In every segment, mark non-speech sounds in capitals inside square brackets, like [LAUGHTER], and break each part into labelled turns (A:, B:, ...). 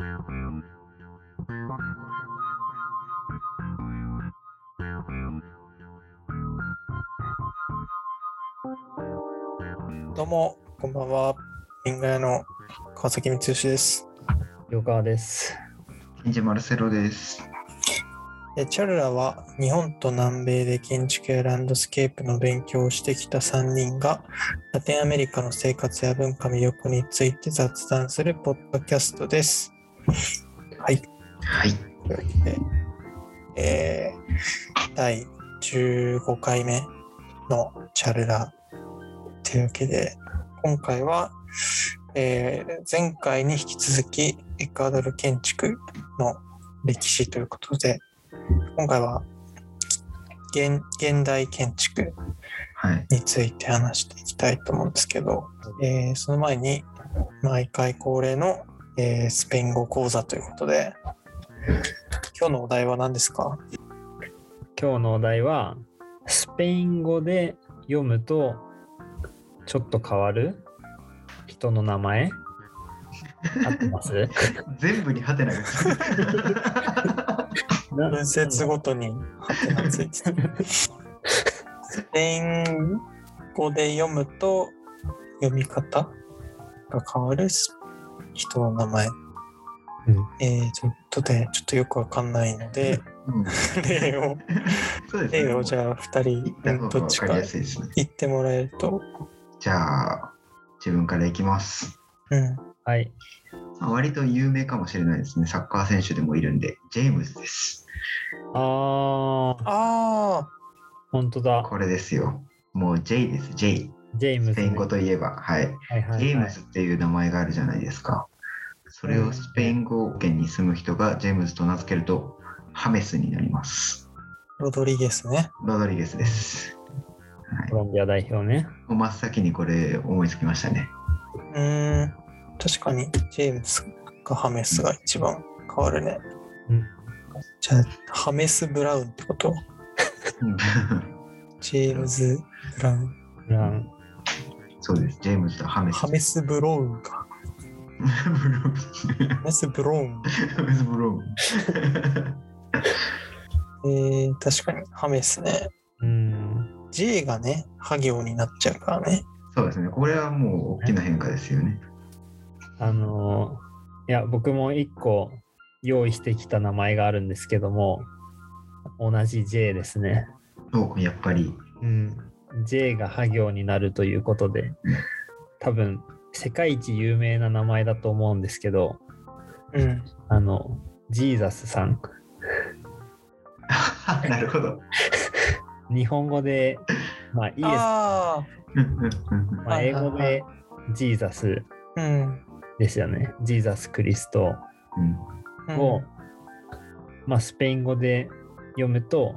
A: どうも、こんばんは。リンガ屋の川崎光義です。
B: 横川です。
C: ケンジマルセロです。
A: えチャルラは日本と南米で建築やランドスケープの勉強をしてきた3人がラテンアメリカの生活や文化魅力について雑談するポッドキャストです。はい。
C: はい。
A: というわけで、えー第15回目のチャルラというわけで、今回は、えー前回に引き続きエクアドル建築の歴史ということで、今回は現現代建築
C: はい。
A: について話していきたいと思うんですけど、えーその前に毎回恒例の、えースペイン語講座ということで、今日のお題は何ですか？
B: 今日のお題は、スペイン語で読むとちょっと変わる？人の名前？合ってます？
C: 全部にハテナがつく。[LAUGHS]
B: な
A: 文節ごとにハテナついてる。スペイン語で読むと読み方が変わる？人の名前。
B: うん
A: えー、ちょっとで、ちょっとよくわかんないので、
C: うん、[LAUGHS]
A: 例を、[LAUGHS]
C: そうですね。
A: 例をじゃあ2
C: 言った
A: 人、どっちか
C: りやすいですね。
A: 言ってもらえると。
C: じゃあ、自分からいきます。
A: うん。
B: はい。
C: まあ割と有名かもしれないですね。サッカー選手でもいるんで、ジェームズです。
B: あー、
A: あ
B: 本当だ。
C: これですよ。もう J です、J。
B: ジェームズ、
C: スペイン語といえば、はい。
B: はいはいはい
C: ジェームズっていう名前があるじゃないですか。それをスペイン語圏に住む人がジェームズと名付けると、ハメスになります。
A: ー、ロドリゲスね。
C: ロドリゲスです。はい
B: コ。ロンビア代表ね。
C: 真っ先にこれ思いつきましたね。
A: うーん。確かに、ジェームズかハメスが一番変わるね。
B: うん
A: じゃあ、ハメス・ブラウンってこと？[LAUGHS] ジェームズ・ブラウン。
B: ブラウン。
C: そうです。ジェームズとハメス。
A: ハメス・ブロウンか。ハメス・ブロウン。
C: ハメスブローン。[LAUGHS]
A: えー、確かに、ハメスね。
B: うん。
A: J がね、ハ行になっちゃうからね。
C: そうですね。これはもう大きな変化ですよね。
B: あのーいや、僕も一個用意してきた名前があるんですけども、同じ J ですね。
C: おやっぱり。
B: うん、J がハ行になるということで多分世界一有名な名前だと思うんですけど
A: うん。
B: あのジーザスさん。[LAUGHS]
C: なるほど。
B: 日本語で、まあ、イエス、
A: あ
B: まあ、英語でジーザス
A: あ、うん。
B: ですよね。ジーザス・クリスト
C: うん
A: うん。
B: を、まあ、スペイン語で読むと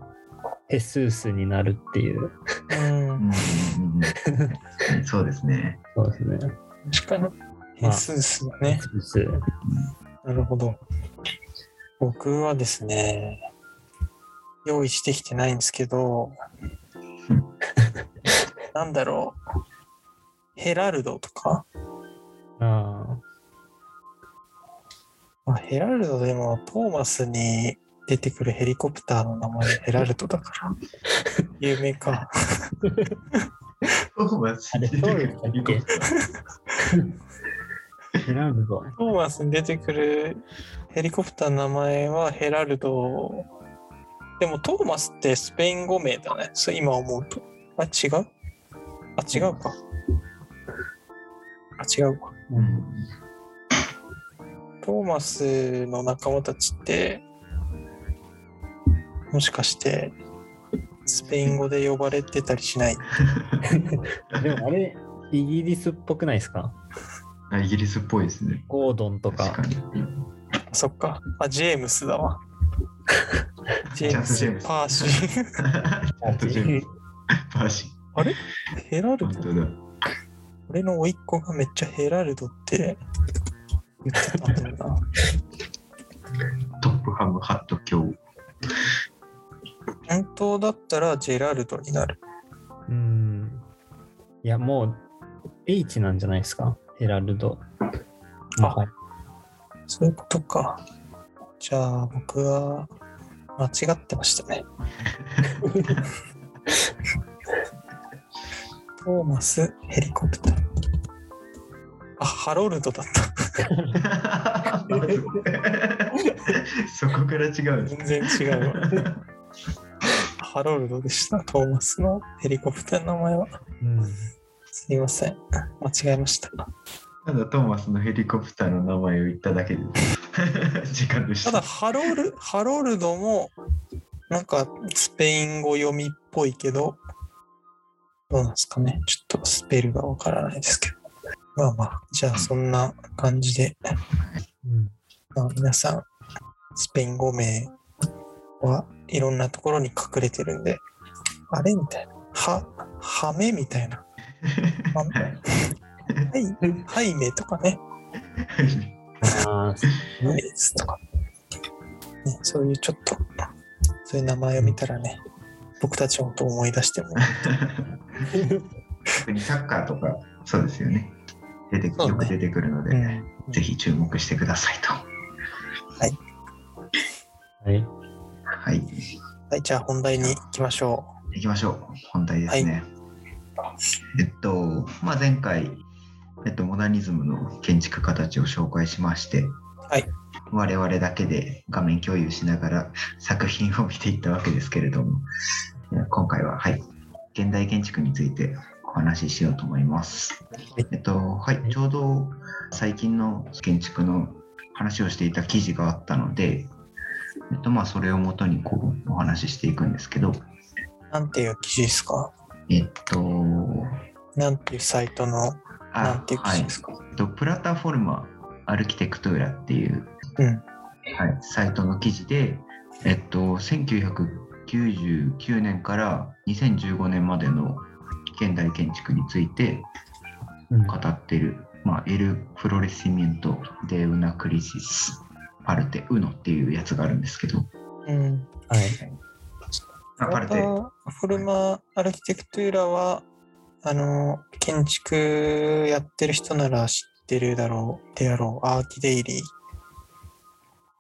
B: ヘスースになるっていう。
A: うん
C: うんうんうん。[LAUGHS] そうですね。
B: そうですね
A: 確かに。
B: ま
A: ヘ
B: あ
A: スースだ
B: ヘ
A: ね。なるほど。僕はですね、用意してきてないんですけど、[LAUGHS] なんだろう。ヘラルドとか？
B: あ
A: まあヘラルドでもトーマスに出てくるヘリコプターの名前ヘラルドだから [LAUGHS] 有名か。[LAUGHS]
C: トーマス
B: あれそうでしたっけ？ーヘラルド
A: トーマスに出てくるヘリコプターの名前はヘラルド。でもトーマスってスペイン語名だね。そう今思うと。あ、違う？あ、違うか。あ、違うか。
C: うん
A: トーマスの仲間たちって、もしかして、スペイン語で呼ばれてたりしない？[LAUGHS] [LAUGHS]
B: でもあれ、イギリスっぽくないですか？
C: あイギリスっぽいですね。
B: ゴードンとか
C: 確か。に。
A: そっか。あ、ジェームスだわ。[LAUGHS] ジェームス、パーシー。
C: ちゃんとジェームズパーシ
A: ヘラル
C: ー。
A: ド。俺の甥っ子がめっちゃヘラルドって言ってたんだよな。
C: トップハムハット教。
A: 本当だったらジェラルドになる。
B: うん。いや、もう H なんじゃないですか？ヘラルド。
A: あ
B: はい
A: そういうことか。じゃあ僕は間違ってましたね。[LAUGHS] トーマスヘリコプター。あ、ハロルドだった。[LAUGHS]
C: そこから違う
A: 全然違うわ。[LAUGHS] ハロルドでした。トーマスのヘリコプターの名前は。
B: うん。
A: すいません。間違えました。
C: ただトーマスのヘリコプターの名前を言っただけで [LAUGHS] 時間でしたた
A: だ、ハロル、ハロルドも、なんかスペイン語読みっぽいけど、どうなんですかね。ちょっとスペルがわからないですけど。まあまあ、じゃあそんな感じで、
B: うん。
A: まあ、皆さん、スペイン語名はいろんなところに隠れてるんで、あれみたいな。は、はめみたいな。は
C: はい
A: はい、はいめとかね。
B: ああ、
A: メイとか、ね、そういうちょっとそういう名前を見たらね僕たちのことを思い出しても
C: サッカーとかそうですよね出てよく出てくるので、
A: うん
C: ぜひ注目してくださいと
B: はい。
C: はい
A: はいじゃあ本題に行きましょう
C: 行きましょう本題ですね、えっと、まあ、前回、えっと、モダニズムの建築家たちを紹介しまして、
A: はい、
C: 我々だけで画面共有しながら [LAUGHS] 作品を見ていったわけですけれどもえー今回は、はい、現代建築についてお話ししようと思います。
A: はい。
C: えっとはい、ちょうど最近の建築の話をしていた記事があったので、えっとまあ、それをもとにこうお話ししていくんですけど、
A: うなんていう記事ですか？
C: えっと、
A: なんていうサイトの
C: あ
A: なんていう記
C: はい
A: 事ですか、
C: えっとプラタフォルマアルキテクトゥーラっていう、
A: うん。
C: はい、サイトの記事で、えっと、1999年から2015年までの現代建築について
B: うん
C: 語っている、まあ、エル・フロレシミエント・デ・ウナ・クリシス・パルテ・ウノっていうやつがあるんですけど、
A: うん
B: はい。
C: あパルテ、
A: フォルマアルキテクトゥーラはあの建築やってる人なら知ってるだろうであろうアーキデイリー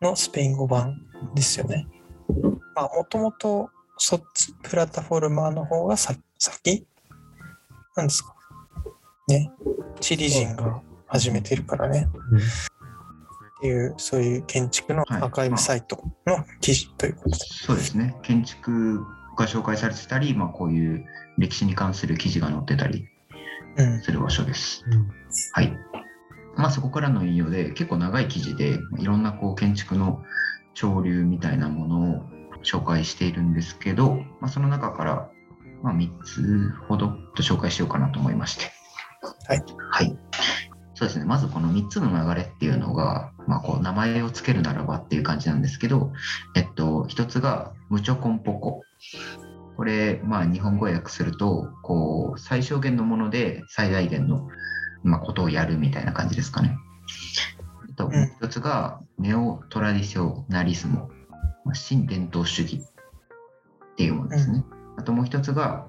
A: のスペイン語版ですよね。まあもともとそっちプラタフォルマの方がさ先？なんですかね。チリ人が始めてるからね。
B: うん
A: っていうそういう建築の
C: はい
A: アーカイブサイトの記事ということで。
C: そうですね、建築が紹介されてたり、まあ、こういう歴史に関する記事が載ってたり
A: うん
C: する場所です。
B: うん
C: はい。まあそこからの引用で結構長い記事でいろんなこう建築の潮流みたいなものを紹介しているんですけど、まあ、その中からまあ3つほどと紹介しようかなと思いまして。
A: はい。
C: はい。そうですね。まずこの3つの流れっていうのが、まあこう名前を付けるならばっていう感じなんですけど、えっと、1つがムチョコンポコ。これ、まあ日本語訳すると、こう最小限のもので最大限のまあ、ことをやるみたいな感じですかね。あと、
A: ん
C: もう一つが、ネオトラディショナリスモ、まあ新伝統主義っていうものですね。あともう一つが、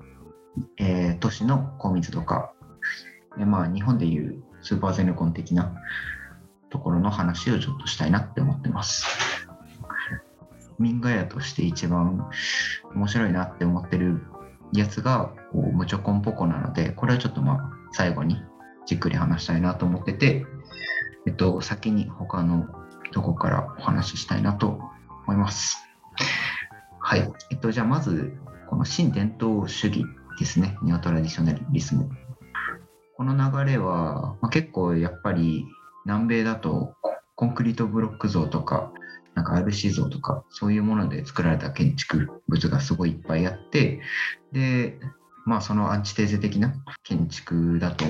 C: えー都市の高密度化。でまあ、日本でいうスーパーゼネコン的なところの話をちょっとしたいなって思ってます。民画屋として一番面白いなって思ってるやつがこうムチョコンポコなので、これはちょっとまあ最後にじっくり話したいなと思ってて、えっと、先に他のとこからお話ししたいなと思います。はい。えっと、じゃあまず、この新伝統主義ですね。ニオトラディショナリスム。この流れは、まあ、結構やっぱり南米だとコンクリートブロック像とか、なんか RC 像とか、そういうもので作られた建築物がすごいいっぱいあって、で、まあそのアンチテーゼ的な建築だと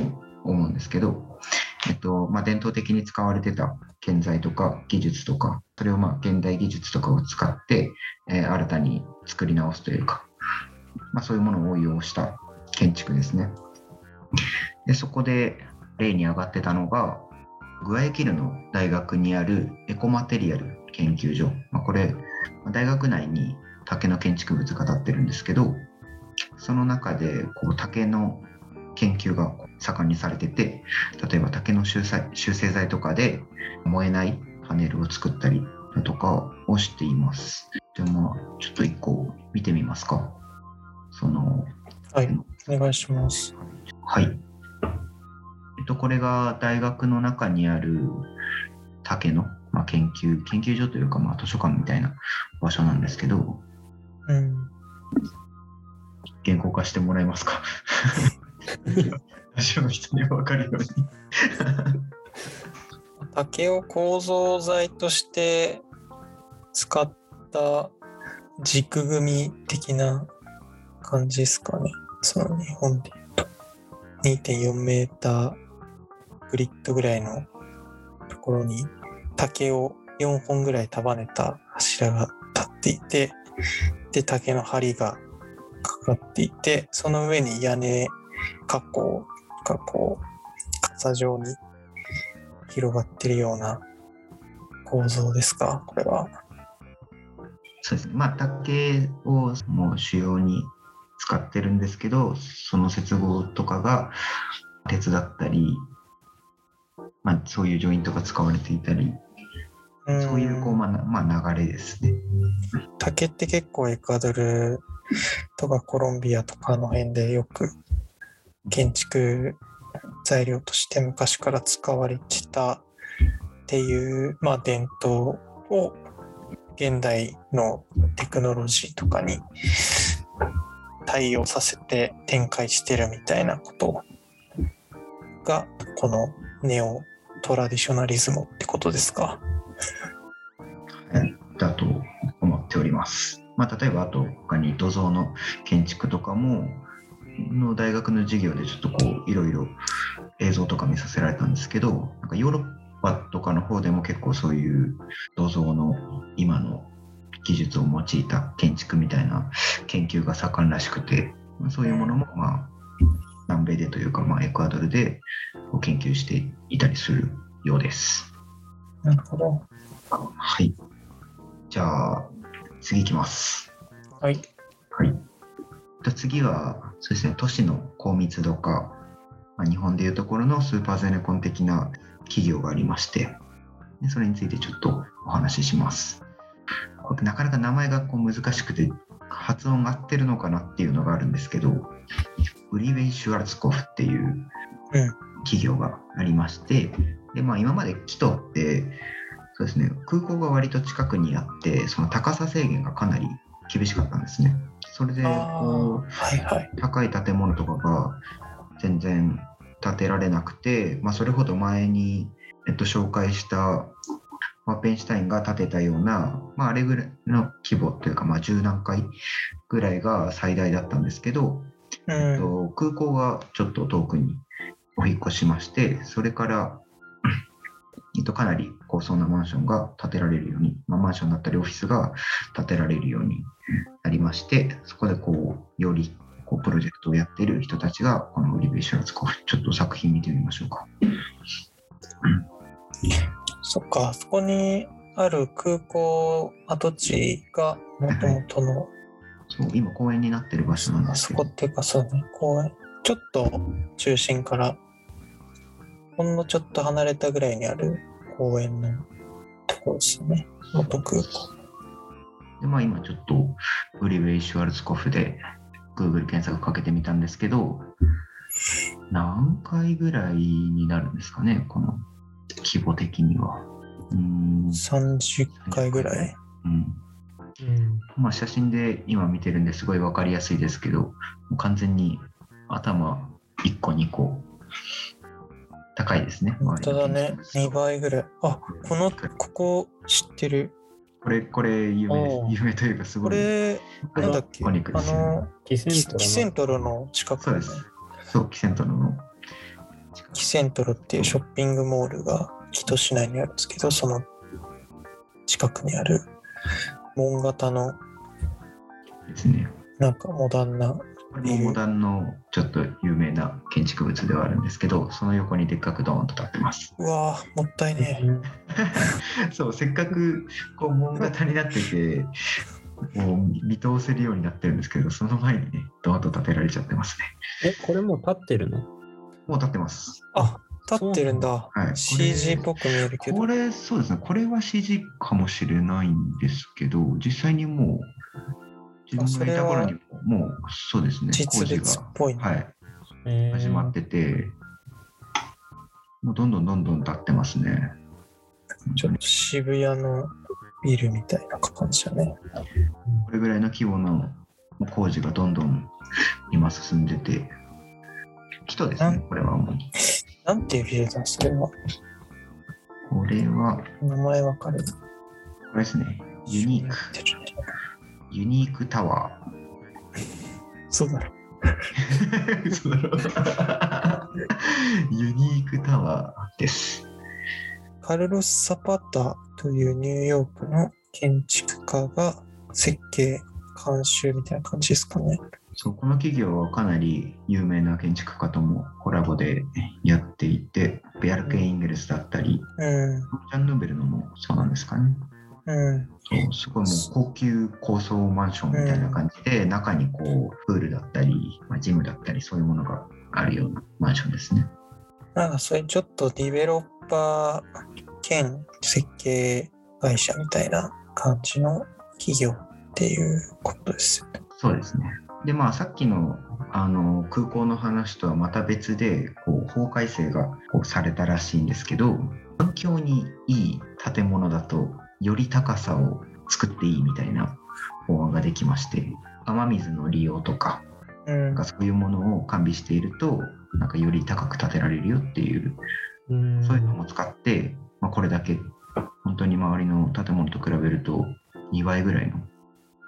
C: 思うんですけど、えっとまあ、伝統的に使われてた建材とか技術とか、それをまあ現代技術とかを使って、えー新たに作り直すというか、まあ、そういうものを応用した建築ですね。でそこで例に上がってたのが、グアヤキルの大学にあるエコマテリアル研究所。まあ、これ、まあ大学内に竹の建築物が建ってるんですけど、その中でこう竹の研究が盛んにされてて、例えば竹の集成集成材とかで燃えないパネルを作ったりだとかをしています。じゃあまあ、ちょっと一個見てみますか。その、
A: はい、お願いします。
C: はい。えっと、これが大学の中にある竹の、まあ、研究、研究所というか、まあ、図書館みたいな場所なんですけど、
A: うん。
C: 言語化してもらえますか？[LAUGHS] 私の人に分かるように。
A: 竹を構造材として使った軸組み的な感じですかね。その日本で言うと2.4メーターグリッドぐらいのところに竹を4本ぐらい束ねた柱が立っていてで竹の梁がかかっていてその上に屋根加工がこう傘状に広がってるような構造ですかこれは。
C: そうですね。まあ、竹をもう主要に使ってるんですけど、その接合とかが鉄だったり、まあ、そういうジョイントが使われていたり、
A: うん
C: そういうこう、まあ、なまあ、流れですね。
A: 竹って結構エクアドルとかコロンビアとかの辺でよく建築材料として昔から使われてたっていう、まあ、伝統を現代のテクノロジーとかに対応させて展開してるみたいなことがこのネオトラディショナリズムってことですか？
C: はい、だと思っております。まあ、例えばあと他に土蔵の建築とかもの大学の授業でちょっとこういろいろ映像とか見させられたんですけどなんかヨーロッパとかの方でも結構そういう土蔵の今の技術を用いた建築みたいな研究が盛んらしくてそういうものもまあ南米でというかまあエクアドルで研究していたりするようです。
A: なるほど。
C: はい。じゃあ、次いきます。
A: はい。
C: はい。と次は、そうですね、都市の高密度化、まあ、日本でいうところのスーパーゼネコン的な企業がありまして、でそれについてちょっとお話しします。これなかなか名前がこう難しくて、発音が合ってるのかなっていうのがあるんですけど、ウリベイ・シュワルツコフっていう
A: うん
C: 企業がありまして、でまあ、今までキトって、そうですね、空港が割と近くにあって、その高さ制限がかなり厳しかったんですね。それで
A: あ
C: こ
A: あ、はいはい。
C: う高い建物とかが全然建てられなくて、まあ、それほど前に、えっと、紹介したワッペンシュタインが建てたような、まあ、あれぐらいの規模というか、まあ、10何階ぐらいが最大だったんですけど、
A: うん。
C: えっと、空港がちょっと遠くにお引っ越しまして、それから、[CLEARS THROAT] えっと、かなり高層なマンションが建てられるように、まあ、マンションだったりオフィスが建てられるようになりまして、そこでこう、よりこうプロジェクトをやっている人たちが、このウリベーションを使う。ちょっと作品見てみましょうか。
A: そっか、そこにある空港跡地がもともとの、
C: そう今、公園になってる場所なんですけど
A: あそこ、っていうかそうね、公園。ちょっと中心から、ほんのちょっと離れたぐらいにある公園のところですね。元空港。
C: でまあ、今ちょっとウリベイ・シュワルツコフで Google 検索かけてみたんですけど、何回ぐらいになるんですかね、この規模的には。うーん、
A: 30回ぐらい。
C: うん
B: うん
C: まあ、写真で今見てるんですごい分かりやすいですけど、完全に頭1個2個高いですね。
A: 本当だね。2倍ぐらい。あ、この、ここ知ってる。
C: これ、これ有名です有名というかすごい。
A: これ、なんだっけ？
C: お肉で
A: あ
C: すよね
A: の、
B: キセントラの
A: キセントロの近くだね
C: そうです。そう、キセントロの。
A: キセントロっていうショッピングモールが木戸市内にあるんですけど、その近くにある門型の
C: ですね。
A: なんかモダンな、
C: これもモダンのちょっと有名な建築物ではあるんですけど、その横にでっかくドーンと立ってます。
A: うわぁ、もったいね [LAUGHS]
C: そう、せっかくこう門型になってて、もう見通せるようになってるんですけど、その前にね、ドーンと建てられちゃってますね。
B: え、これもう立ってるの？
C: もう立ってます。
A: あ、立ってるんだ。
C: はいこれ
A: CG っぽく見えるけど
C: こ。れ、そうですね、これは CG かもしれないんですけど、実際にもう、自分がいた頃にも、もう、そうですね、
A: 実
C: 工事
A: 物っぽい
C: はい、
B: えー
C: 始まってて、もうどんどんどんどん立ってますね。
A: ちょっと渋谷のビルみたいな感じだね。
C: これぐらいの規模の工事がどんどん今進んでて、人です
A: うん
C: ね、これは主に。
A: なんていうビルだ、それは。
C: これは、こ
A: 名前わかる？
C: れですね、ユニーク、ユニークタワ
A: そうだろ。
C: ー。嘘だろ [LAUGHS] ユニークタワーです。
A: カルロス・サパタというニューヨークの建築家が設計、監修みたいな感じですかね。
C: そうこの企業はかなり有名な建築家ともコラボでて、ベアルケ・インゲルスだったり、
A: うん、
C: ジャン・ヌーベルのもそうなんですかね。
A: うん、
C: そうすごいもう高級高層マンションみたいな感じで、中にこうプールだったり、まあ、ジムだったりそういうものがあるようなマンションですね。
A: なんかそれちょっとディベロッパー兼設計会社みたいな感じの企業っていうことですよね。
C: そうですね。でまあさっきのあの空港の話とはまた別でこう法改正がこうされたらしいんですけど環境にいい建物だとより高さを作っていいみたいな法案ができまして雨水の利用とか
A: うん。
C: なんかそういうものを完備しているとなんかより高く建てられるよっていう
B: うん。
C: そういうのも使って、まあ、これだけ本当に周りの建物と比べると2倍ぐらいの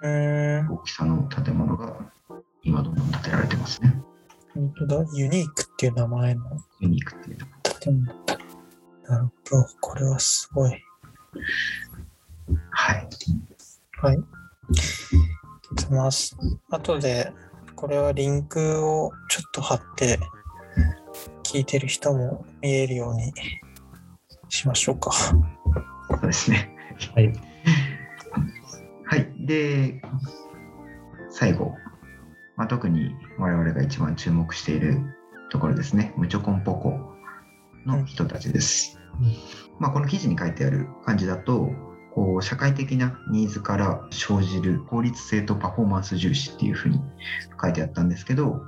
A: うん、
C: 大きさの建物が今どんどん建てられてますね。
A: 本当だ。ユニークっていう名前の
C: ユニークっていうと
A: 建物。なるほど。これはすごい。
C: はい。
A: はい。まあ、後で、これはリンクをちょっと貼って、聞いてる人も見えるようにしましょうか。
C: そうですね。
B: はい。
C: はい。で、最後、まあ、特に我々が一番注目しているところですね。ムチョコンポコの人たちです。
B: うん
C: まあ、この記事に書いてある感じだと、こう社会的なニーズから生じる効率性とパフォーマンス重視っていうふうに書いてあったんですけど、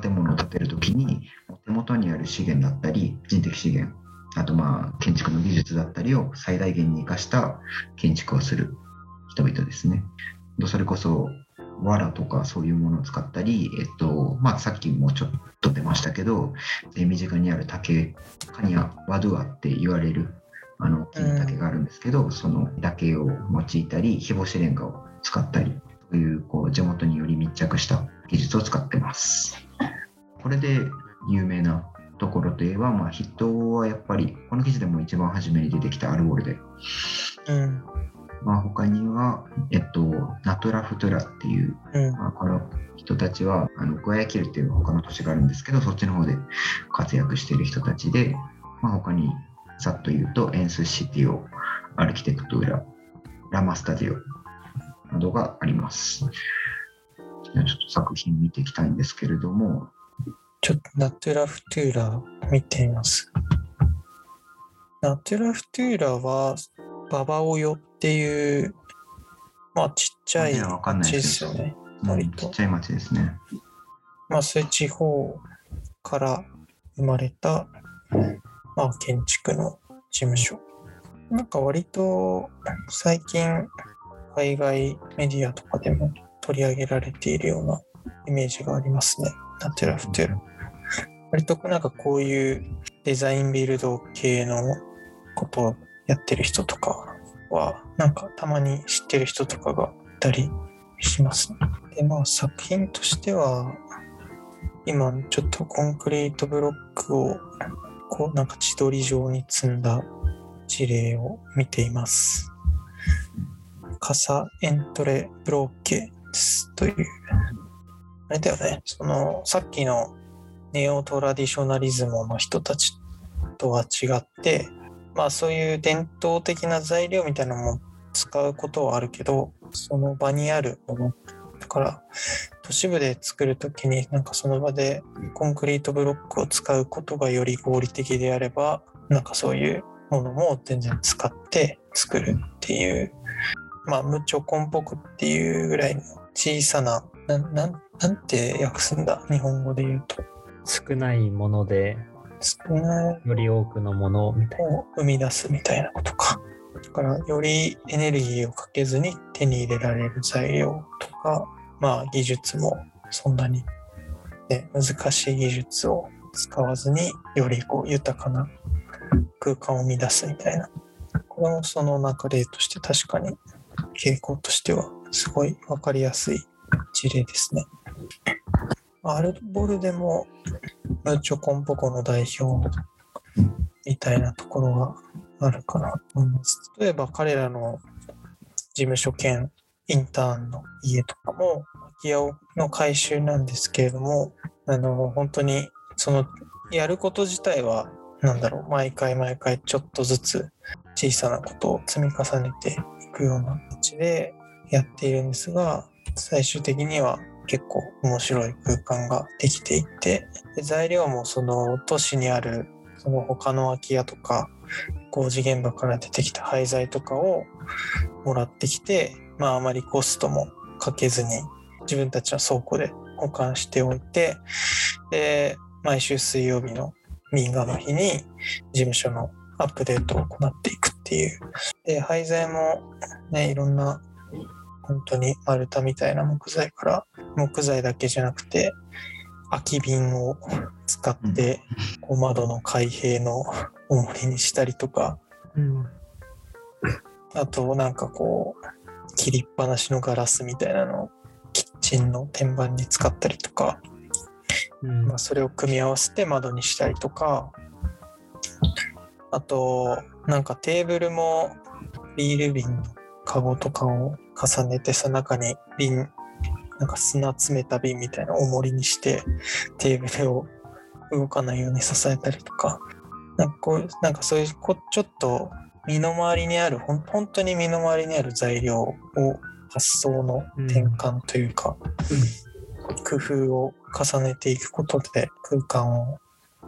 C: 建物を建てるときに手元にある資源だったり、人的資源、あとまあ建築の技術だったりを最大限に生かした建築をする人々ですね。それこそ藁とかそういうものを使ったり、えっとまあ、さっきもちょっと出ましたけど、え身近にある竹、カニア、ワドゥアって言われるあの木の竹があるんですけど、その竹を用いたり、日干しレンガを使ったり、そういうこう地元により密着した技術を使ってます。これで有名なところといえば、まあ、筆頭はやっぱり、この記事でも一番初めに出てきたアルボルで、
A: うん。
C: まあ、他には、えっと、ナトラフトゥラっていう、
A: うん。
C: まあ、この人たちはあのグアヤキルっていう他の都市があるんですけどそっちの方で活躍している人たちで、まあ、他にさっと言うとエンスシティオアルキテクトゥララマスタジオなどがありますちょっと作品見ていきたいんですけれども
A: ちょっとナトゥラフトゥーラー見てみます。ナトゥラフトゥーラーはババオヨっていう、まあちっちゃい町
C: で
A: ですすよね。
C: うん
A: 割と
C: ちっちゃい町ですね
A: まあそういう地方から生まれた、まあ建築の事務所。なんか割と最近海外メディアとかでも取り上げられているようなイメージがありますね。ナトゥラフトゥーラー。割となんかこういうデザインビルド系のことをやってる人とかは、なんかたまに知ってる人とかがいたりしますね。で、まあ作品としては、今ちょっとコンクリートブロックをこうなんか千鳥状に積んだ事例を見ています。カサエントレブロッケスという、あれだよね、そのさっきのネオトラディショナリズムの人たちとは違って、まあそういう伝統的な材料みたいなのも使うことはあるけど、その場にあるもの、だから都市部で作るときになんかその場でコンクリートブロックを使うことがより合理的であればなんかそういうものも全然使って作るっていうまあ無チョコンポコっていうぐらいの小さななななんて訳すんだ日本語で言うと。
B: 少ないもので
A: 少ない
B: より多くのものみたいな。
A: を生み出すみたいなことか。だからよりエネルギーをかけずに手に入れられる材料とか、まあ技術もそんなに、ね、難しい技術を使わずによりこう豊かな空間を生み出すみたいな。これもその中例として確かに傾向としてはすごい分かりやすい事例ですね。アルボルでもチョコンポコの代表みたいなところがあるかなと思います。例えば彼らの事務所兼インターンの家とかも空き家の改修なんですけれども、あの本当にそのやること自体はなんだろう毎回毎回ちょっとずつ小さなことを積み重ねていくような形でやっているんですが最終的には結構面白い空間ができていてで材料もその都市にあるその他の空き家とか工事現場から出てきた廃材とかをもらってきてまああまりコストもかけずに自分たちの倉庫で保管しておいてで毎週水曜日の民家の日に事務所のアップデートを行っていくっていう。で廃材もねいろんな本当に丸太みたいな木材から木材だけじゃなくて空き瓶を使ってこう窓の開閉の重りにしたりとか。
B: うん。
A: あとなんかこう切りっぱなしのガラスみたいなのをキッチンの天板に使ったりとか、
B: うん。
A: まあ、それを組み合わせて窓にしたりとか。あとなんかテーブルもビール瓶のカゴとかを重ねてその中に瓶なんか砂詰めた瓶みたいな重りにしてテーブルを動かないように支えたりとかなんかこうなんかそういうこちょっと身の回りにあるほん本当に身の回りにある材料を発想の転換というか、工夫を重ねていくことで空間を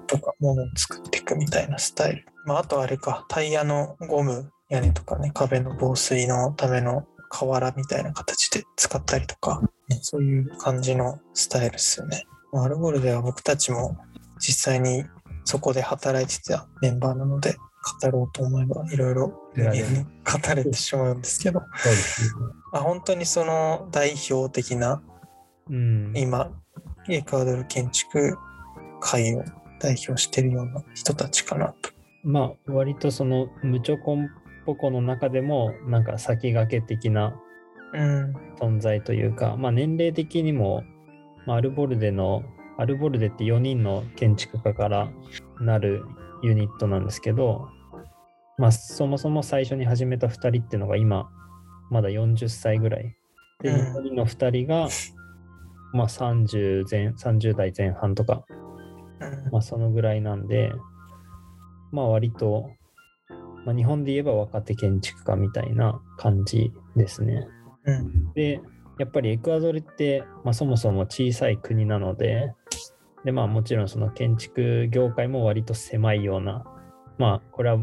A: とか物を作っていくみたいなスタイル。まあ、あとあれかタイヤのゴム屋根とかね壁の防水のための瓦みたいな形で使ったりとか、ねそういう感じのスタイルですよね。アルゴルでは僕たちも実際にそこで働いてたメンバーなので語ろうと思えばいろいろ語れてしまうんですけど、あ、本当にその代表的な
B: うん。
A: 今エクアドル建築界を代表してるような人たちかなと。
B: まあ、割とその無チョコンポコの中でも、なんか先駆け的な
A: うん。
B: 存在というか、まあ、年齢的にも、まあ、アルボルデのアルボルデって4人の建築家からなるユニットなんですけど、まあ、そもそも最初に始めた2人っていうのが今まだ40歳ぐらい。で
A: うん。
B: 残りの2人が、まあ、30, 前30代前半とか、
A: うん。
B: まあ、そのぐらいなんでまあ割と、まあ、日本で言えば若手建築家みたいな感じですね。
A: うん
B: で、やっぱりエクアドルって、まあ、そもそも小さい国なので、で、まあもちろんその建築業界も割と狭いような、まあこれは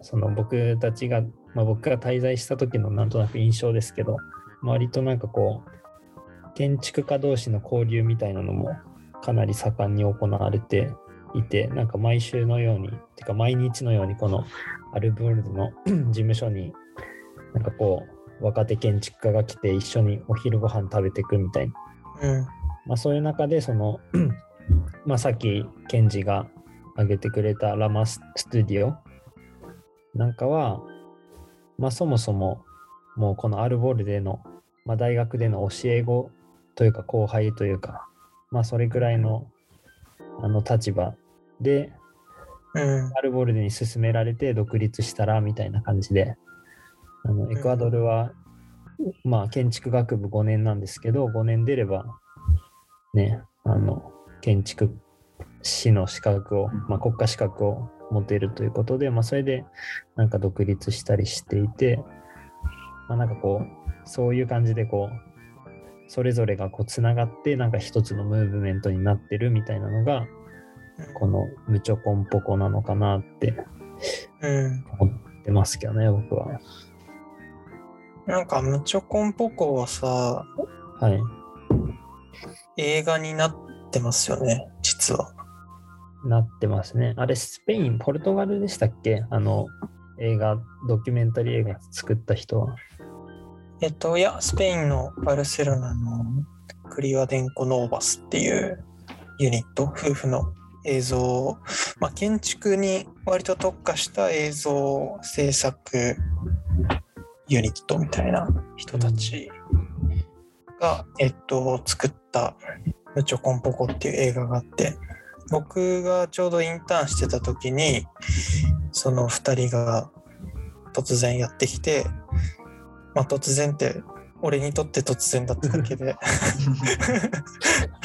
B: その僕たちが、まあ僕が滞在した時のなんとなく印象ですけど、まあ割となんかこう、建築家同士の交流みたいなのもかなり盛んに行われていて、なんか毎週のように、てか毎日のようにこのアルボルドの事務所になんかこう若手建築家が来て一緒にお昼ご飯食べていくみたいな、
A: うん。
B: まあ、そういう中でその [CLEARS THROAT] まあさっきケンジが挙げてくれたラマススタディオなんかは、まあ、そもそももうこのアルボルデの、まあ、大学での教え子というか後輩というか、まあ、それぐらいのあの立場で
A: うん
B: アルボルデに勧められて独立したらみたいな感じで。あのエクアドルは、まあ建築学部5年なんですけど5年出ればねあの建築士の資格を、まあ、国家資格を持てるということで、まあ、それでなんか独立したりしていて、まあ、なんかこうそういう感じでこうそれぞれがこうつながってなんか一つのムーブメントになってるみたいなのがこのムチョコンポコなのかなって
A: うん。
B: 思ってますけどね僕は。
A: なんか、ムチョコンポコはさ、
B: はい。
A: 映画になってますよね、実は。
B: なってますね。あれスペインポルトガルでしたっけ？あの映画ドキュメンタリー映画作った人は。
A: えっと、いや、スペインのバルセロナのクリワデンコ・ノーバスっていうユニット、夫婦の映像、まあ、建築に割と特化した映像制作ユニットみたいな人たちが、えっと、作った「ムチョコンポコ」っていう映画があって、僕がちょうどインターンしてた時に、その2人が突然やってきて、まあ、突然って俺にとって突然だっただけで [LAUGHS]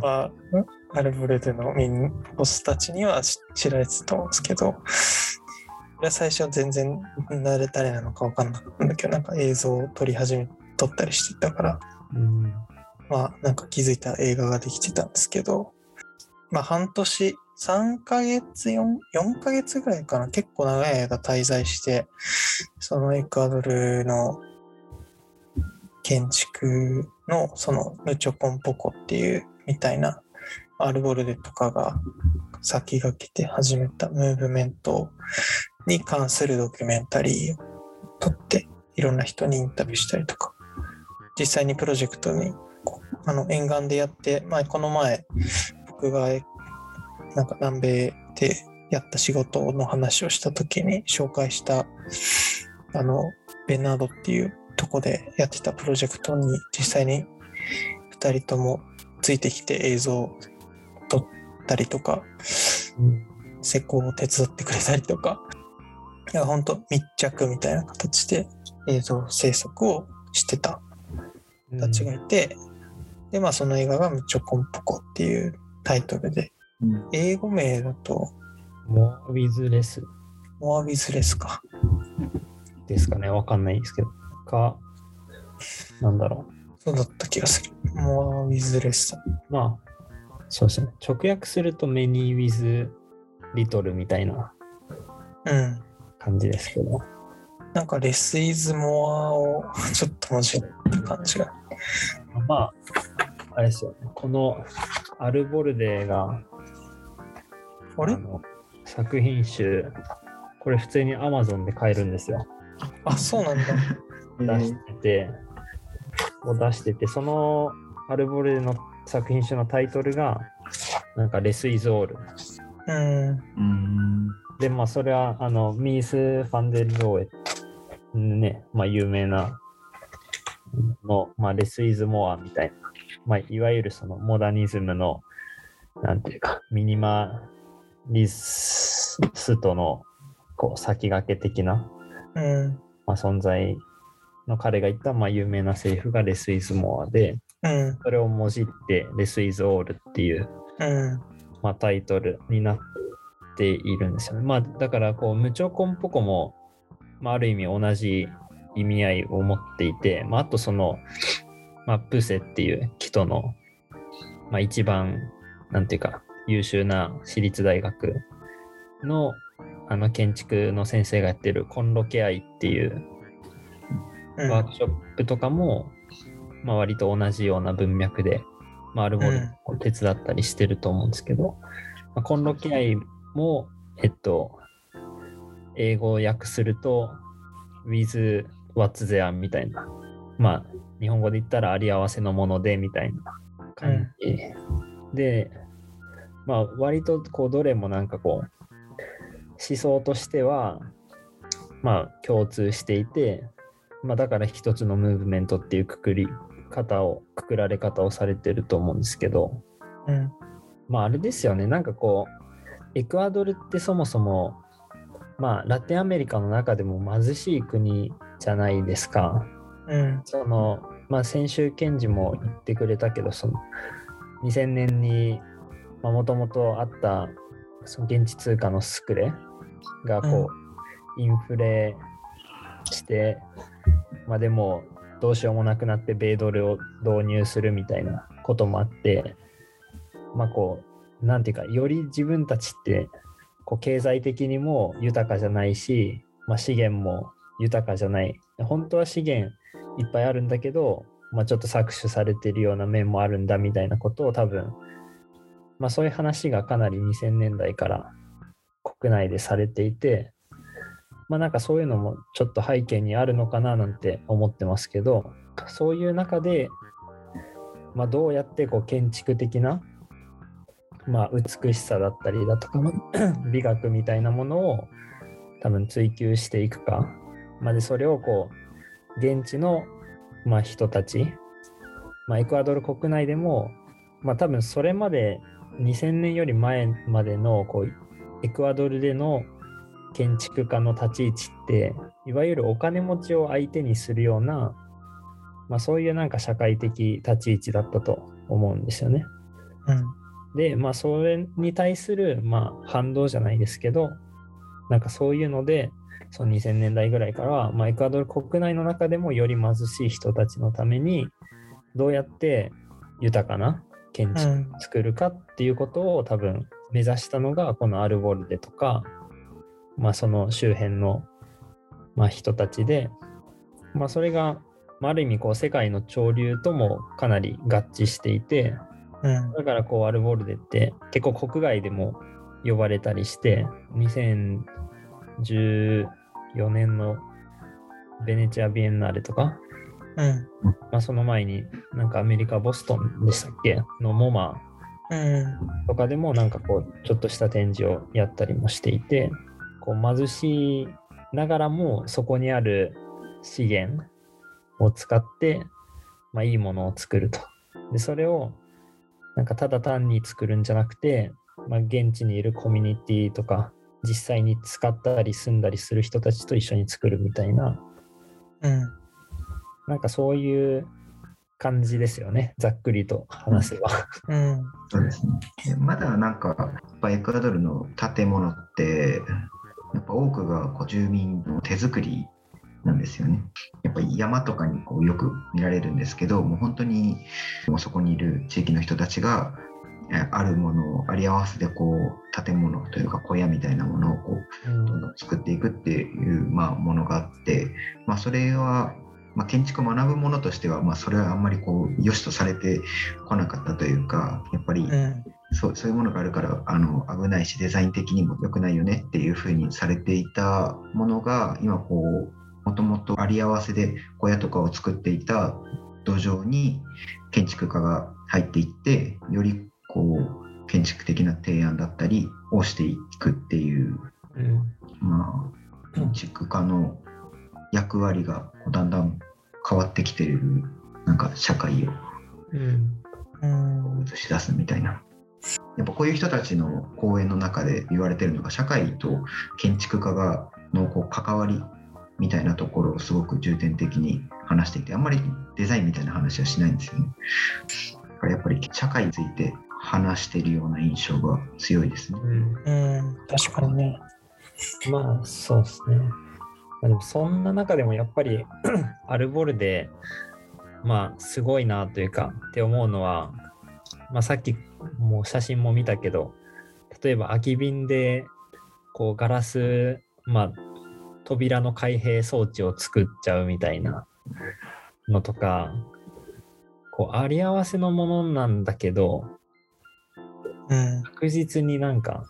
A: まあアルブレテのミンボスたちには知知られてたと思うんですけど最初は全然誰誰なのか分かんなかったんだけどなんか映像を撮り始め撮ったりしてたから
B: うん。
A: まあなんか気づいたら映画ができてたんですけどまあ半年3ヶ月 4, 4ヶ月ぐらいかな結構長い間滞在してそのエクアドルの建築のそのルチョコンポコっていうみたいなアルボルデとかが先駆けて始めたムーブメントに関するドキュメンタリーを撮っていろんな人にインタビューしたりとか。実際にプロジェクトにあの沿岸でやって、まあ、この前僕がなんか南米でやった仕事の話をした時に紹介したあのベナードっていうとこでやってたプロジェクトに実際に2人ともついてきて映像を撮ったりとか施工を手伝ってくれたりとか。いや本当密着みたいな形で映像制作をしてた人たちがいて、でまあその映画が「ムチョコンポコ」っていうタイトルで。
C: うん。
A: 英語名だと
B: モービズレス「
A: モアビズレスか」
B: ですかね。わかんないですけど。か、なんだろ
A: そうだった気がする「モアビズレス」
B: う。まあ、そうですね。直訳するとメニー・ウィズ・リトルみたいな
A: うん
B: 感じですけど。
A: なんか「レス・イズ・モア」をちょっと文字った感じが
B: まあ、あれですよね。このアルボルデが
A: あれ？
B: の作品集、これ普通に Amazon で買えるんですよ。
A: あそうなんだ
B: 出してて、を出してて、そのアルボルデの作品集のタイトルが、なんかレス・イズ・オール。
A: うん。
C: うん
B: で、まあ、それは、あの、ミース・ファンデル・ローエ、ね、まあ、有名な、の、まあ、レス・イズ・モアみたいな、まあ、いわゆるそのモダニズムの、なんていうか、ミニマリストの、こう、先駆け的な、
A: うん。
B: まあ、存在の彼が言った、まあ、有名なセリフがレス・イズ・モアで、
A: うん
B: それをもじって、レス・イズ・オールっていう、
A: うん
B: まあ、タイトルになっているんですよね。まあ、だからこう、ムチョコンポコも、まあ、ある意味同じ意味合いを持っていて、まあ、あとその、まあ、プセっていう人の、まあ、一番、なんていうか、優秀な私立大学のあの建築の先生がやってるコンロケアイっていう
A: うん
B: ワークショップとかも、まあ、割と同じような文脈で、まあ、アルボルを手伝ったりしてると思うんですけど、まあ、コンロケアイも、えっと、英語を訳すると、with what's there みたいな、まあ、日本語で言ったらあり合わせのものでみたいな感じ、で、まあ、割とこうどれもなんかこう、思想としては、まあ、共通していて、まあ、だから一つのムーブメントっていうくくり方を、くくられ方をされてると思うんですけど、
A: うん。
B: まああれですよね、なんかこう、エクアドルってそもそも、まあラテンアメリカの中でも貧しい国じゃないですか。
A: うん。
B: その、まあ先週、ケンジも言ってくれたけど、その2000年にもともとあったその現地通貨のスクレがこう、インフレして、まあでもどうしようもなくなって米ドルを導入するみたいなこともあってまあこうなんていうかより自分たちってこう経済的にも豊かじゃないし、まあ、資源も豊かじゃない。本当は資源いっぱいあるんだけど、まあ、ちょっと搾取されてるような面もあるんだみたいなことを多分、まあ、そういう話がかなり2000年代から国内でされていて、まあ、なんかそういうのもちょっと背景にあるのかななんて思ってますけどそういう中で、まあ、どうやってこう建築的な、まあ、美しさだったりだとか [CLEARS THROAT] 美学みたいなものを多分追求していくか、まあ、でそれをこう現地のまあ人たち、まあ、エクアドル国内でも、まあ、多分それまで2000年より前までのこうエクアドルでの建築家の立ち位置っていわゆるお金持ちを相手にするような、まあ、そういうなんか社会的立ち位置だったと思うんですよね。
A: うん
B: でまあそれに対するまあ反動じゃないですけどなんかそういうのでその2000年代ぐらいからは、まあ、エクアドル国内の中でもより貧しい人たちのためにどうやって豊かな建築を作るかっていうことを多分目指したのがこのアルボルデとか、まあ、その周辺の、まあ、人たちで、まあ、それがまあある意味こう世界の潮流ともかなり合致していて
A: うん。
B: だからこうアルボルデって結構国外でも呼ばれたりして2014年のベネチア・ビエンナーレとか、
A: うん。
B: まあ、その前になんかアメリカ・ボストンでしたっけ？のモマ
A: うん。
B: とかでもなんかこうちょっとした展示をやったりもしていてこう貧しいながらもそこにある資源を使って、まあ、いいものを作ると。でそれをなんかただ単に作るんじゃなくて、まあ、現地にいるコミュニティとか実際に使ったり住んだりする人たちと一緒に作るみたいな
A: うん
B: なんかそういう感じですよねざっくりと話せば。
A: うん
C: そうですね。でまだなんか、やっぱエクアドルの建物って、やっぱ多くがこう住民の手作りなんですよね。やっぱり山とかにこうよく見られるんですけど、もう本当にもうそこにいる地域の人たちが、えあるものをあり合わせでこう建物というか小屋みたいなものをこう
B: うん
C: どんどん作っていくっていう、まあ、ものがあって、まあ、それは、まあ、建築を学ぶものとしては、まあ、それはあんまりこう良しとされてこなかったというかやっぱり
A: うん
C: そうそういうものがあるからあの危ないしデザイン的にも良くないよねっていうふうにされていたものが今こうもともとあり合わせで小屋とかを作っていた土壌に建築家が入っていってよりこう建築的な提案だったりをしていくっていう
B: うん。
C: まあ、建築家の役割がだんだん変わってきているなんか社会を映し出すみたいな。やっぱこういう人たちの講演の中で言われてるのが社会と建築家がのこう関わりみたいなところをすごく重点的に話していてあんまりデザインみたいな話はしないんですよね。だからやっぱり社会について話しているような印象が強いですね。
B: うん
A: うん確かにね
B: まあそうですね。まあ、でもそんな中でもやっぱり [CLEARS THROAT] アルボルでまあすごいなというかって思うのは、まあ、さっきもう写真も見たけど例えば空き瓶でこうガラスまあ扉の開閉装置を作っちゃうみたいなのとかこうあり合わせのものなんだけど
A: うん。
B: 確実になんか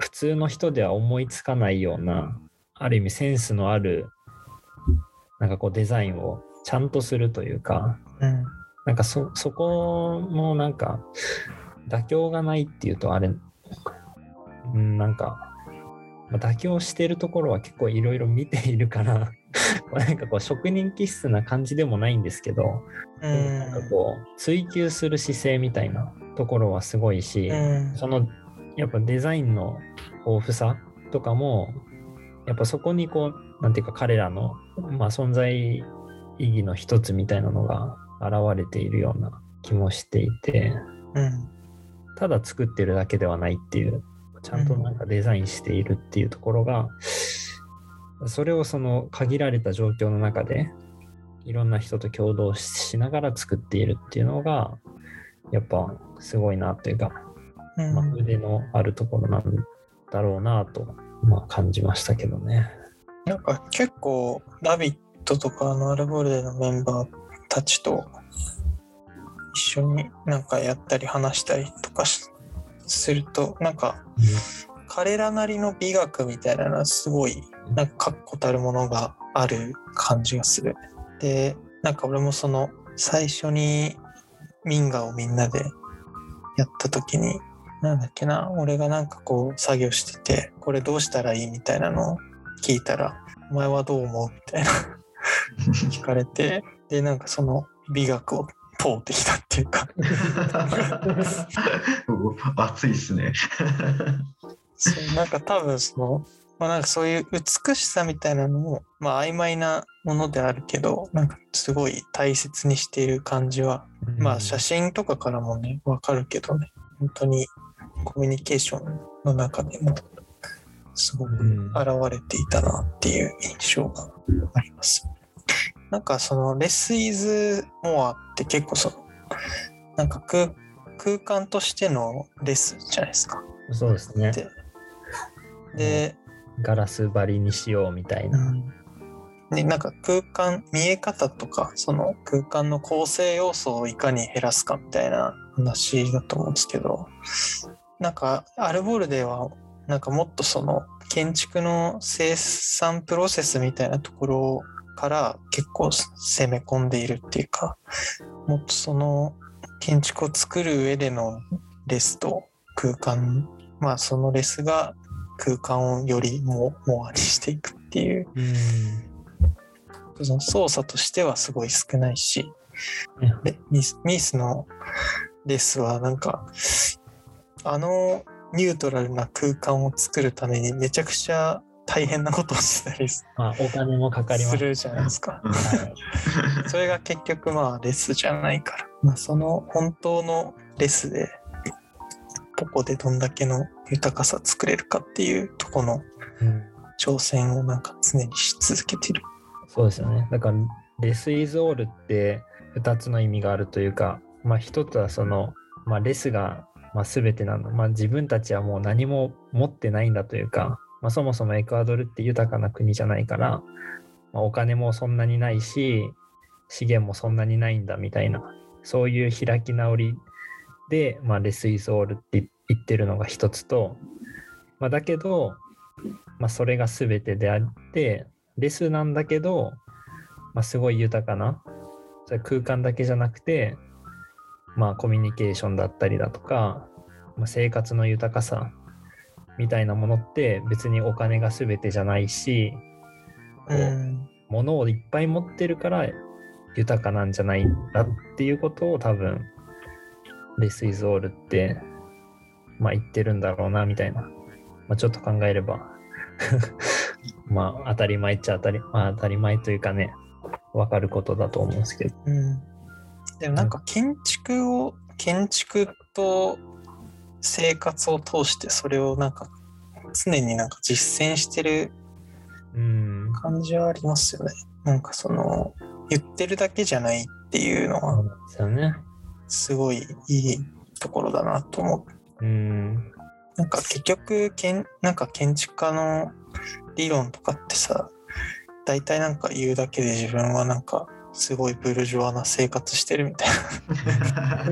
B: 普通の人では思いつかないようなある意味センスのあるなんかこうデザインをちゃんとするというか
A: うん
B: なんかそそこのなんか妥協がないっていうとあれうんなんかまあ妥協してるところは結構いろいろ見ているから [LAUGHS] なんかこう職人気質な感じでもないんですけど、
A: うん。
B: なんかこう追求する姿勢みたいなところはすごいし、
A: うん。
B: そのやっぱデザインの豊富さとかもやっぱそこにこうなんていうか彼らの、まあ、存在意義の一つみたいなのが現れているような気もしていて
A: うん
B: ただ作ってるだけではないっていうちゃんとなんかデザインしているっていうところがそれをその限られた状況の中でいろんな人と共同しながら作っているっていうのがやっぱすごいなっていうか、
A: うん
B: まあ、腕のあるところなんだろうなと、まあ、感じましたけどね。
A: なんか結構「ラビット!」とかのアルボルデのメンバーたちと一緒になんかやったり話したりとかしするとなんか彼らなりの美学みたいなのはすごいなんか確固たるものがある感じがする。でなんか俺もその最初に民ガをみんなでやった時になんだっけな俺がなんかこう作業しててこれどうしたらいいみたいなのを聞いたら「お前はどう思う?」みたいな [LAUGHS] 聞かれてでなんかその美学を通ってきたっていうか
C: お [LAUGHS] 熱いっすね。
A: そうなんか多分その、まあ、なんかそういう美しさみたいなのも、まあ、曖昧なものであるけどなんかすごい大切にしている感じは、まあ写真とかからもねわかるけどね本当にコミュニケーションの中でもすごく
B: うん
A: 現れていたなっていう印象があります。なんかそのレス・イズ・モアって結構そのなんか空空間としてのレスじゃないですか。
B: そうですね。
A: でで、
B: ガラス張りにしようみたいな。
A: でなんか空間見え方とかその空間の構成要素をいかに減らすかみたいな話だと思うんですけどなんかアルボルデはなんかもっとその建築の生産プロセスみたいなところから結構攻め込んでいるっていうかもっとその建築を作る上でのレスと空間まあそのレスが空間をよりもモアにしていくっていう。その操作としてはすごい少ないし
B: ね、
A: でミスミスのレスはなんかあのニュートラルな空間を作るためにめちゃくちゃ大変なことをしてたりす
B: まあ、お金もかかりますす。
A: るじゃないですか。
B: はい
A: それが結局まあレスじゃないから、まあ、その本当のレスでここでどんだけの豊かさ作れるかっていうとこの
B: うん
A: 挑戦をなんか常にし続けてる。
B: そうですよね。だから、レス・イズ・オールって2つの意味があるというか、まあ、1つはその、まあ、レスが、まあ、全てなの。まあ、自分たちはもう何も持ってないんだというか、まあ、そもそもエクアドルって豊かな国じゃないから、まあ、お金もそんなにないし、資源もそんなにないんだみたいな、そういう開き直りで、まあ、レス・イズ・オールって言ってるのが一つと、まあ、だけど、まあ、それが全てであって、レスなんだけど、まあ、すごい豊かな空間だけじゃなくて、まあ、コミュニケーションだったりだとか、まあ、生活の豊かさみたいなものって別にお金が全てじゃないし、こう
A: うん
B: 物をいっぱい持ってるから豊かなんじゃないんだっていうことを多分レス・イズ・オールって、まあ、言ってるんだろうなみたいな、まあ、ちょっと考えれば。[LAUGHS] まあ当たり前っちゃ当たり,、まあ、当たり前というかね分かることだと思うんですけど。
A: うん、でもなんか建築を建築と生活を通してそれをなんか常になんか実践してる
B: うん
A: 感じはありますよね。なんかその言ってるだけじゃないっていうのは
B: すよね
A: すごいいいところだなと思う。
B: うん
A: なんか結局建なんか建築家の理論とかってさ大体なんか言うだけで自分はなんかすごいブルジョワな生活してるみたい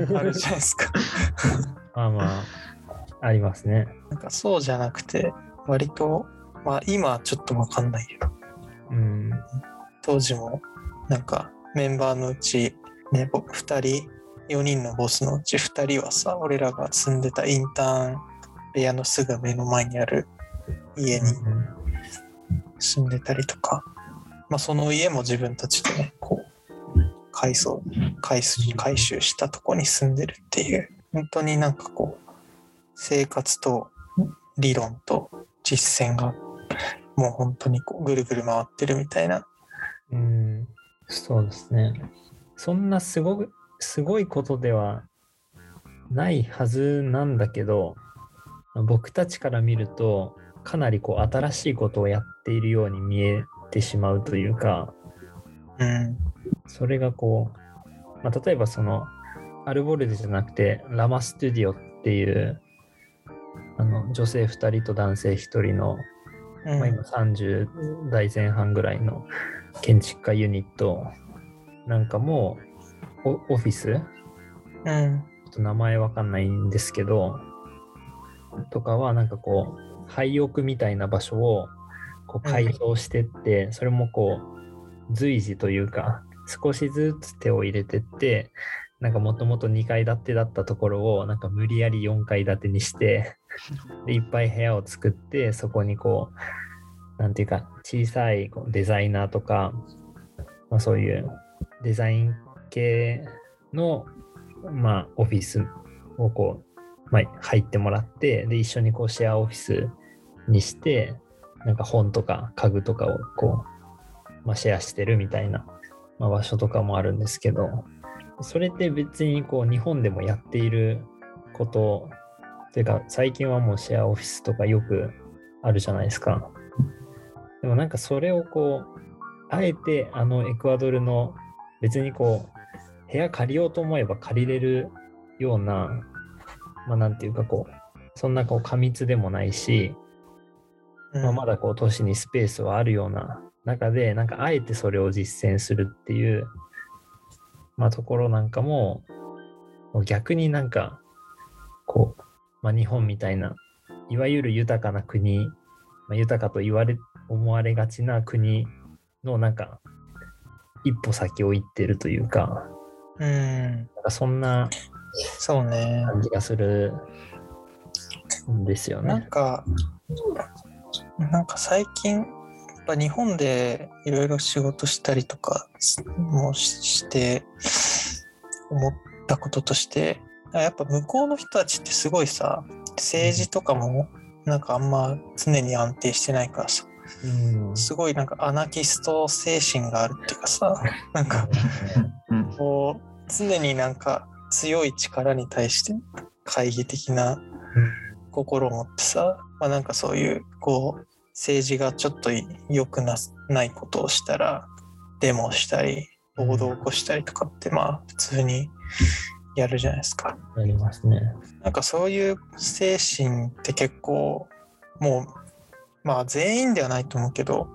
A: な [LAUGHS] [LAUGHS] [LAUGHS] あるじゃないですか。
B: まあまあありますね。
A: なんかそうじゃなくて割とまあ今はちょっとわかんないけど。
B: うん。
A: 当時もなんかメンバーのうちね僕2人4人のボスのうち2人はさ俺らが住んでたインターン部屋のすぐ目の前にある家に住んでたりとか、まあ、その家も自分たちでねこう改装改修改修したとこに住んでるっていう本当になんかこう生活と理論と実践がもう本当にこうぐるぐる回ってるみたいな
B: うん、そうですね。そんなすごい、すごいことではないはずなんだけど、僕たちから見ると、かなりこう新しいことをやっているように見えてしまうというか、
A: うん
B: それがこう、まあ、例えばそのアルボルデじゃなくてラマストゥディオっていうあの女性2人と男性1人の、
A: うん。
B: まあ、今30代前半ぐらいの建築家ユニットなんかもオオフィス？
A: うん。
B: ちょっと名前わかんないんですけど、とかはなんかこう、廃屋みたいな場所をこう改造してって、それもこう、随時というか、少しずつ手を入れてって、なんかもともと2階建てだったところを、なんか無理やり4階建てにして、[LAUGHS] でいっぱい部屋を作って、そこにこう、なんていうか、小さいこうデザイナーとか、まあ、そういうデザイン系のまあ、オフィスをこう、まあ、入ってもらって、で、一緒にこうシェアオフィスにして、なんか本とか家具とかをこう、まあ、シェアしてるみたいな、まあ、場所とかもあるんですけど、それって別にこう日本でもやっていることというか最近はもうシェアオフィスとかよくあるじゃないですか。でもなんかそれをこうあえてあのエクアドルの別にこう部屋借りようと思えば借りれるようなまあなんていうかこうそんなこう過密でもないし、
A: うん
B: まあ、まだこう都市にスペースはあるような中でなんかあえてそれを実践するっていう、まあ、ところなんかももう逆になんかこう、まあ、日本みたいないわゆる豊かな国、まあ、豊かと言われ思われがちな国のなんか一歩先を行ってるというか
A: うん
B: なんかそんな
A: そうね
B: 感じがするんですよね。
A: なんかなんか最近ぱ日本でいろいろ仕事したりとかもしして思ったこととしてやっぱ向こうの人たちってすごいさ政治とかもなんかあんま常に安定してないからさ
B: うん。
A: すごいなんかアナキスト精神があるっていうかさ [LAUGHS] なんか
C: うん。
A: こう常になんか強い力に対して懐疑的な心を持ってさ、まあ、なんかそういうこう政治がちょっと良くなないことをしたらデモしたり暴動を起こしたりとかってまあ普通にやるじゃないですか。
B: ありますね。
A: なんかそういう精神って結構もうまあ全員ではないと思うけど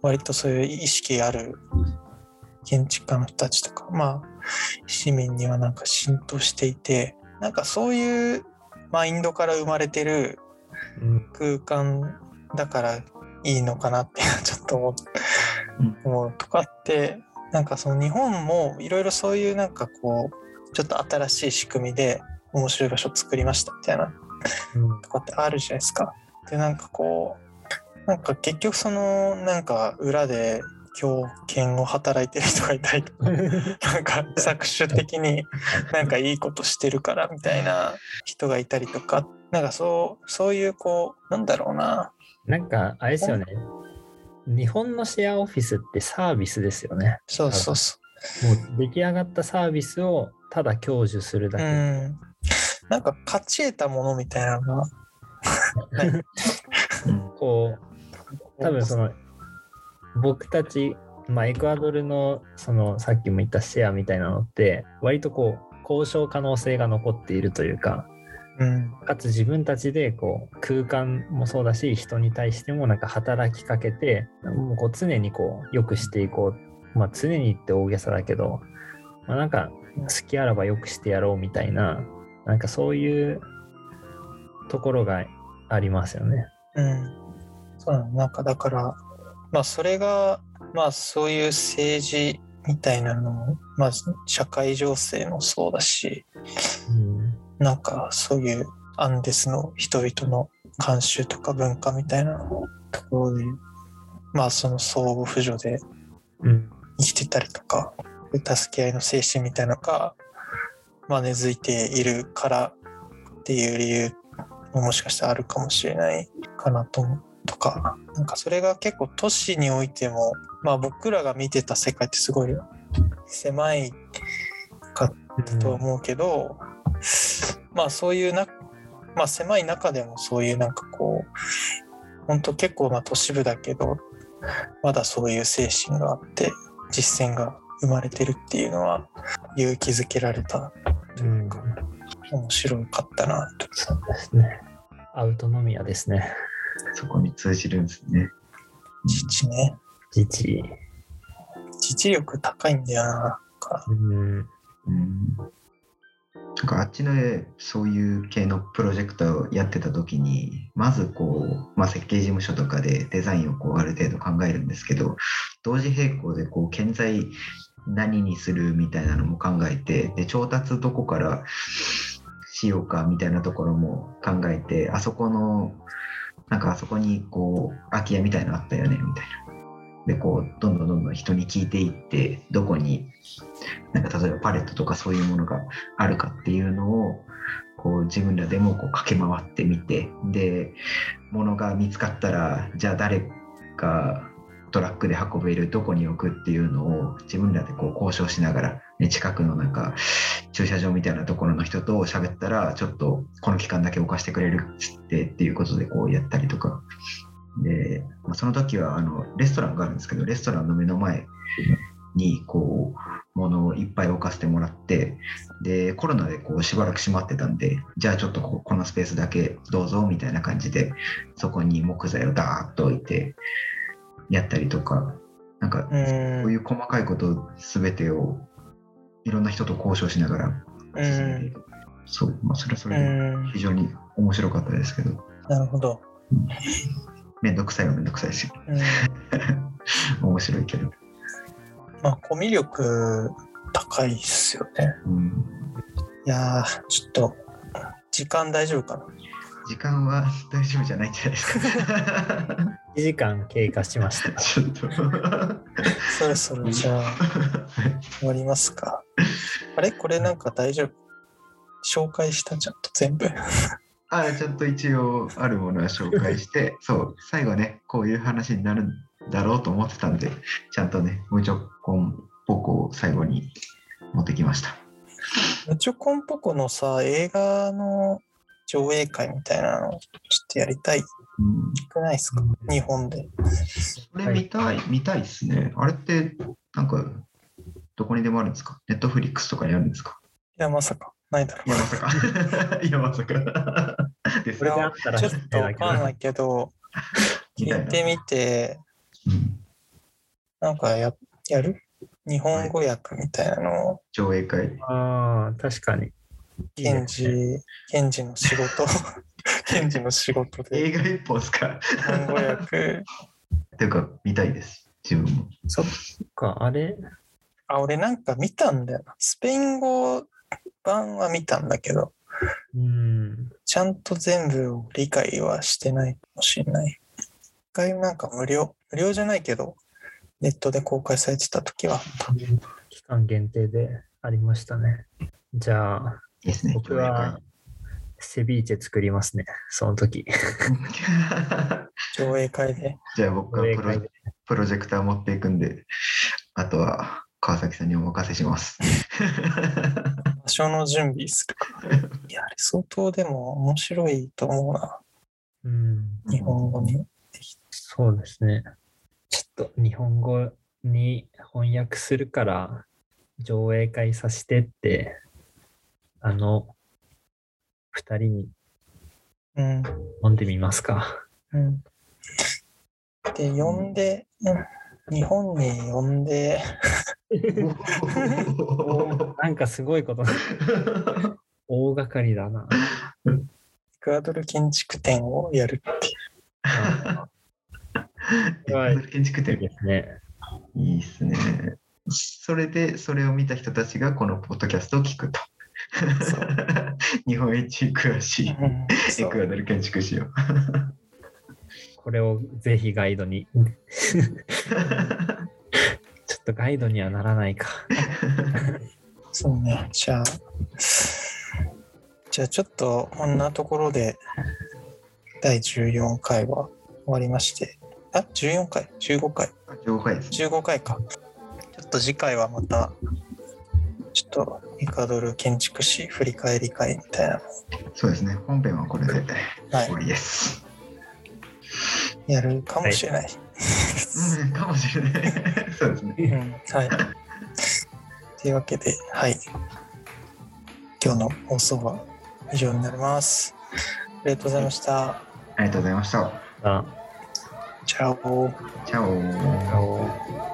A: 割とそういう意識ある建築家の人たちとかまあ市民にはなんか浸透していてなんかそういうマインドから生まれてる
B: うん
A: 空間だからいいのかなって [LAUGHS] ちょっと思う
C: うん
A: 思うとかってなんかその日本もいろいろそういうなんかこうちょっと新しい仕組みで面白い場所作りましたみたいな
B: うん
A: とかってあるじゃないですか。でなんかこうなんか結局そのなんか裏で狂犬を働いてる人がいたりとか [LAUGHS] なんか搾取的になんかいいことしてるからみたいな人がいたりとかなんかそうそういうこうなんだろうな
B: なんか、あれですよね。日本のシェアオフィスってサービスですよね。
A: そうそうそ
B: もう出来上がったサービスをただ享受するだ
A: う。う
B: け。
A: んなんか勝ち得たものみたいなのが
C: うん [LAUGHS]
B: こう、多分その、僕たち、まあ、エクアドルの、その、さっきも言ったシェアみたいなのって、割とこう、交渉可能性が残っているというか、
A: うん。
B: かつ自分たちでこう空間もそうだし人に対してもなんか働きかけてもうこう常にこう良くしていこう。まあ常にって大げさだけど、まあ、なんか好きあらば良くしてやろうみたいななんかそういうところがありますよね。
A: うん、そうなんかだからまあそれがまあそういう政治みたいなのもまあ社会情勢もそうだし
B: うん
A: なんかそういうアンデスの人々の慣習とか文化みたいなところでまあその相互扶助で
B: うん。
A: 生きてたりとか助け合いの精神みたいなのが、まあ、根付いているからっていう理由ももしかしたらあるかもしれないかなと思う。とかなんかそれが結構都市においても、まあ、僕らが見てた世界ってすごい狭いかと思うけど、まあそういうな、まあ、狭い中でもそういうなんかこう本当結構まあ都市部だけどまだそういう精神があって実践が生まれてるっていうのは勇気づけられた
B: うん、
A: 面白かったなと
B: そうですね。アウトノミアですね。
C: そこに通じるんですね。
A: 父ね
B: 自治。
A: 父力高いんだよななんか
B: うん。
C: うんなんかあっちのそういう系のプロジェクトをやってた時にまずこう、まあ、設計事務所とかでデザインをこうある程度考えるんですけど同時並行でこう建材何にするみたいなのも考えてで調達どこからしようかみたいなところも考えてあそこのなんかあそこにこう空き家みたいなのあったよねみたいな。でこうどんどんどんどん人に聞いていってどこになんか例えばパレットとかそういうものがあるかっていうのをこう自分らでもこう駆け回ってみてで物が見つかったらじゃあ誰がトラックで運べるどこに置くっていうのを自分らでこう交渉しながら、ね、近くのなんか駐車場みたいなところの人と喋ったらちょっとこの期間だけ置かしてくれるっつってっていうことでこうやったりとか。で、まあ、その時はあのレストランがあるんですけどレストランの目の前にこう物をいっぱい置かせてもらってでコロナでこうしばらく閉まってたんでじゃあちょっとここのスペースだけどうぞみたいな感じでそこに木材をダーッと置いてやったりとかなんか
A: う
C: こうい
A: ん
C: う細かいこと全てをいろんな人と交渉しながら進めていく。そう、まあ、それはそれで
A: うん。
C: 非常に面白かったですけど。
A: なるほど、
C: めんどくさいはめんどくさいですよ。
A: うん、
C: 面白いけど、
A: まあコミュ力高いっすよね。
C: うん、
A: いやーちょっと時間大丈夫かな。
C: 時間は大丈夫じゃないんじゃないですか。
B: 1時間経過しました。
C: ちょっと。
A: そろそろじゃあ終わりますか。あれ？これなんか大丈夫？紹介した？ちゃんと全部
C: あちゃんと一応あるものは紹介して [LAUGHS] そう最後ねこういう話になるんだろうと思ってたんでちゃんとね無条件ポコを最後に持ってきました。
A: ムチョコンポコのさ映画の上映会みたいなのちょっとやりたい。
C: うん。
A: くないですか？日本で。
C: これ見たい、見たいですね。あれって、なんか、どこにでもあるんですか？ネットフリックスとかにあるんですか？
A: いやまさかないだろ
C: いや、まさか。いや、まさか。です
B: これであったら
A: ちょっとわかんないけど [LAUGHS] 聞いてみて
C: うん。
A: なんかややる？日本語訳みたいなのを。
C: 上映会。
B: ああ、確かに。いい
A: 検
B: ですね。
A: 事検事の仕事。[LAUGHS] 検事の仕事で。
C: 映画一本ですか？
A: 日本語訳。
C: っていうか、見たいです。自分も。
A: そっ
B: か、あれ？
A: あ俺なんか見たんだよな。スペイン語版は見たんだけど
B: うん。
A: ちゃんと全部を理解はしてないかもしれない。一回なんか無料、無料じゃないけど、ネットで公開されてた時はあった。
B: 期間限定でありましたね。じゃあ、
C: ね、
B: 僕はセビーチェ作りますね、その時。
C: 上映会。
A: 上映会で。[LAUGHS]
C: じゃあ僕はプロプロジェクター持っていくんで、あとは川崎さんにお任せします。
A: 場所の準備するか？ら。[LAUGHS] いや、あれ相当でも面白いと思うな。
B: うん。
A: 日本語に。
B: そうですね。ちょっと日本語に翻訳するから上映会させてって、あの、二人に
A: うん。
B: 飲んでみますか？
A: うん。で、呼んで、うん日本に呼んで、[LAUGHS]
B: なんかすごいこと、大掛かりだな。
A: エクアドル建築展をやるっていう。
B: あ
C: はい建築
B: いい
C: 展
B: ですね。
C: いいっすね。それで、それを見た人たちがこのポッドキャストを聞くと。[LAUGHS] 日本一詳しい
A: うん
C: エクアドル建築士を。
B: これをぜひガイドに。[LAUGHS] っとガイドにはならないか。
A: そうね。じゃあ、じゃあちょっとこんなところで第14回は終わりまして。あ、14回 ?15 回？
C: 了解ですね。
A: 15回か。ちょっと次回はまた、ちょっとエクアドル建築士振り返り会みたいな
C: そうですね。本編はこれで終わりです。
A: い、やるかもしれない。
C: うん、かもしれない。そうですね。
A: うん、はい。というわけで、はい。今日の放送は以上になります。ありがとうございました。
C: ありがとうございました。
B: あ
A: チャオ。
C: チャオ。
B: あの